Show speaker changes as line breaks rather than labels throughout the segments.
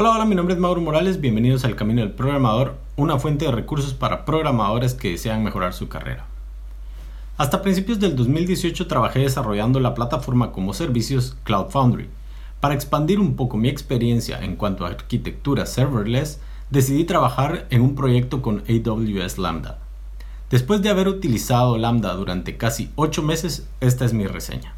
Hola, hola, mi nombre es Mauro Morales, bienvenidos al Camino del Programador, una fuente de recursos para programadores que desean mejorar su carrera. Hasta principios del 2018 trabajé desarrollando la plataforma como servicios Cloud Foundry. Para expandir un poco mi experiencia en cuanto a arquitectura serverless, decidí trabajar en un proyecto con AWS Lambda. Después de haber utilizado Lambda durante casi 8 meses, esta es mi reseña.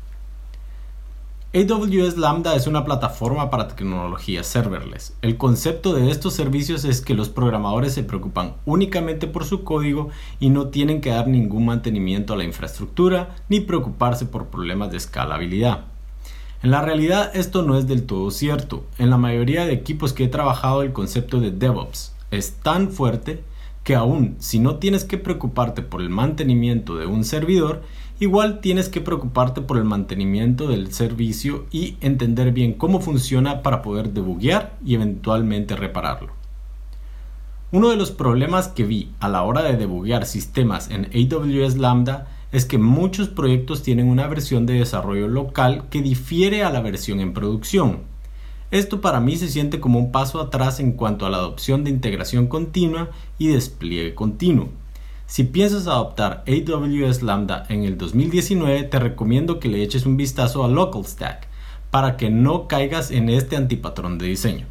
AWS Lambda es una plataforma para tecnología serverless. El concepto de estos servicios es que los programadores se preocupan únicamente por su código y no tienen que dar ningún mantenimiento a la infraestructura ni preocuparse por problemas de escalabilidad. En la realidad esto no es del todo cierto. En la mayoría de equipos que he trabajado el concepto de DevOps es tan fuerte que aún si no tienes que preocuparte por el mantenimiento de un servidor, igual tienes que preocuparte por el mantenimiento del servicio y entender bien cómo funciona para poder debuguear y eventualmente repararlo. Uno de los problemas que vi a la hora de debuguear sistemas en AWS Lambda es que muchos proyectos tienen una versión de desarrollo local que difiere a la versión en producción. Esto para mí se siente como un paso atrás en cuanto a la adopción de integración continua y despliegue continuo. Si piensas adoptar AWS Lambda en el 2019, te recomiendo que le eches un vistazo a Local Stack para que no caigas en este antipatrón de diseño.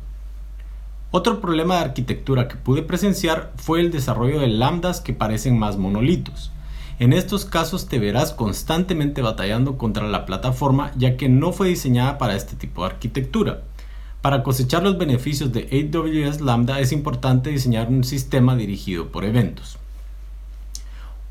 Otro problema de arquitectura que pude presenciar fue el desarrollo de lambdas que parecen más monolitos. En estos casos te verás constantemente batallando contra la plataforma ya que no fue diseñada para este tipo de arquitectura. Para cosechar los beneficios de AWS Lambda es importante diseñar un sistema dirigido por eventos.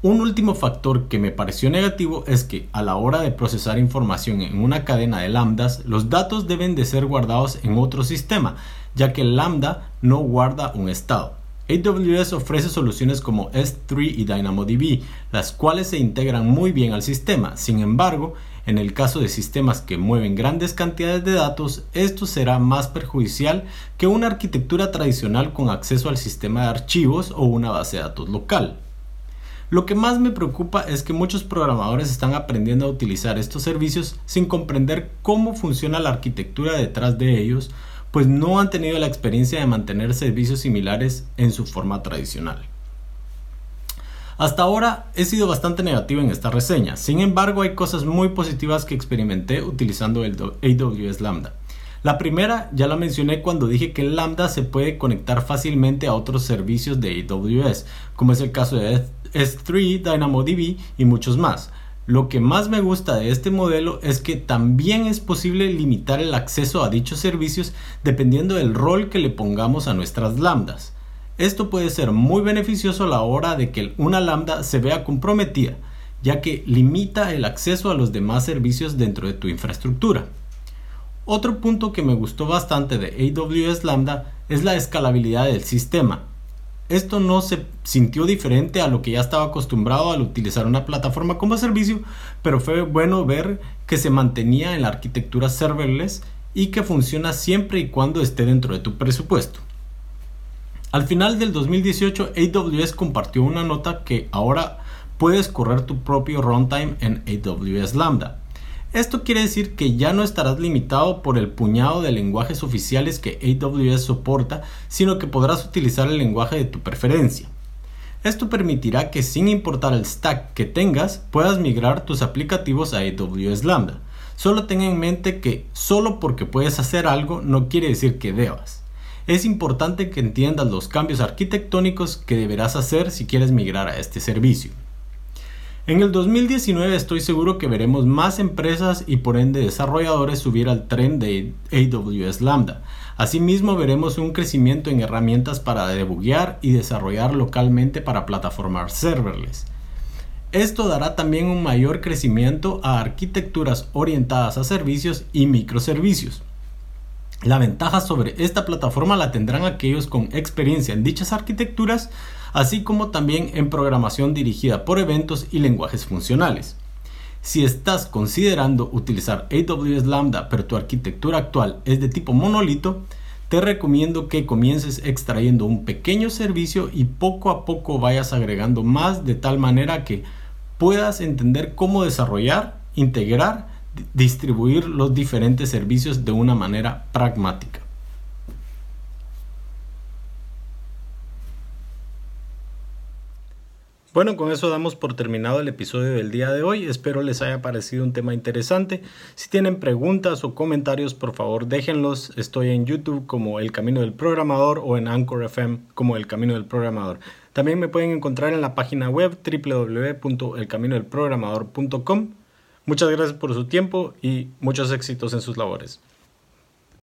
Un último factor que me pareció negativo es que a la hora de procesar información en una cadena de lambdas, los datos deben de ser guardados en otro sistema, ya que lambda no guarda un estado. AWS ofrece soluciones como S3 y DynamoDB, las cuales se integran muy bien al sistema. Sin embargo, en el caso de sistemas que mueven grandes cantidades de datos, esto será más perjudicial que una arquitectura tradicional con acceso al sistema de archivos o una base de datos local. Lo que más me preocupa es que muchos programadores están aprendiendo a utilizar estos servicios sin comprender cómo funciona la arquitectura detrás de ellos, pues no han tenido la experiencia de mantener servicios similares en su forma tradicional. Hasta ahora he sido bastante negativo en esta reseña, sin embargo hay cosas muy positivas que experimenté utilizando el AWS Lambda. La primera ya la mencioné cuando dije que Lambda se puede conectar fácilmente a otros servicios de AWS, como es el caso de S3, DynamoDB y muchos más. Lo que más me gusta de este modelo es que también es posible limitar el acceso a dichos servicios dependiendo del rol que le pongamos a nuestras lambdas. Esto puede ser muy beneficioso a la hora de que una lambda se vea comprometida, ya que limita el acceso a los demás servicios dentro de tu infraestructura. Otro punto que me gustó bastante de AWS Lambda es la escalabilidad del sistema. Esto no se sintió diferente a lo que ya estaba acostumbrado al utilizar una plataforma como servicio, pero fue bueno ver que se mantenía en la arquitectura serverless y que funciona siempre y cuando esté dentro de tu presupuesto. Al final del 2018, AWS compartió una nota que ahora puedes correr tu propio runtime en AWS Lambda. Esto quiere decir que ya no estarás limitado por el puñado de lenguajes oficiales que AWS soporta, sino que podrás utilizar el lenguaje de tu preferencia. Esto permitirá que sin importar el stack que tengas, puedas migrar tus aplicativos a AWS Lambda. Solo ten en mente que solo porque puedes hacer algo no quiere decir que debas. Es importante que entiendas los cambios arquitectónicos que deberás hacer si quieres migrar a este servicio. En el 2019 estoy seguro que veremos más empresas y por ende desarrolladores subir al tren de AWS Lambda. Asimismo veremos un crecimiento en herramientas para debuguear y desarrollar localmente para plataformas serverless. Esto dará también un mayor crecimiento a arquitecturas orientadas a servicios y microservicios. La ventaja sobre esta plataforma la tendrán aquellos con experiencia en dichas arquitecturas, así como también en programación dirigida por eventos y lenguajes funcionales. Si estás considerando utilizar AWS Lambda pero tu arquitectura actual es de tipo monolito, te recomiendo que comiences extrayendo un pequeño servicio y poco a poco vayas agregando más de tal manera que puedas entender cómo desarrollar, integrar distribuir los diferentes servicios de una manera pragmática. Bueno, con eso damos por terminado el episodio del día de hoy. Espero les haya parecido un tema interesante. Si tienen preguntas o comentarios, por favor déjenlos. Estoy en YouTube como El Camino del Programador o en Anchor FM como El Camino del Programador. También me pueden encontrar en la página web www.elcaminodelprogramador.com. Muchas gracias por su tiempo y muchos éxitos en sus labores.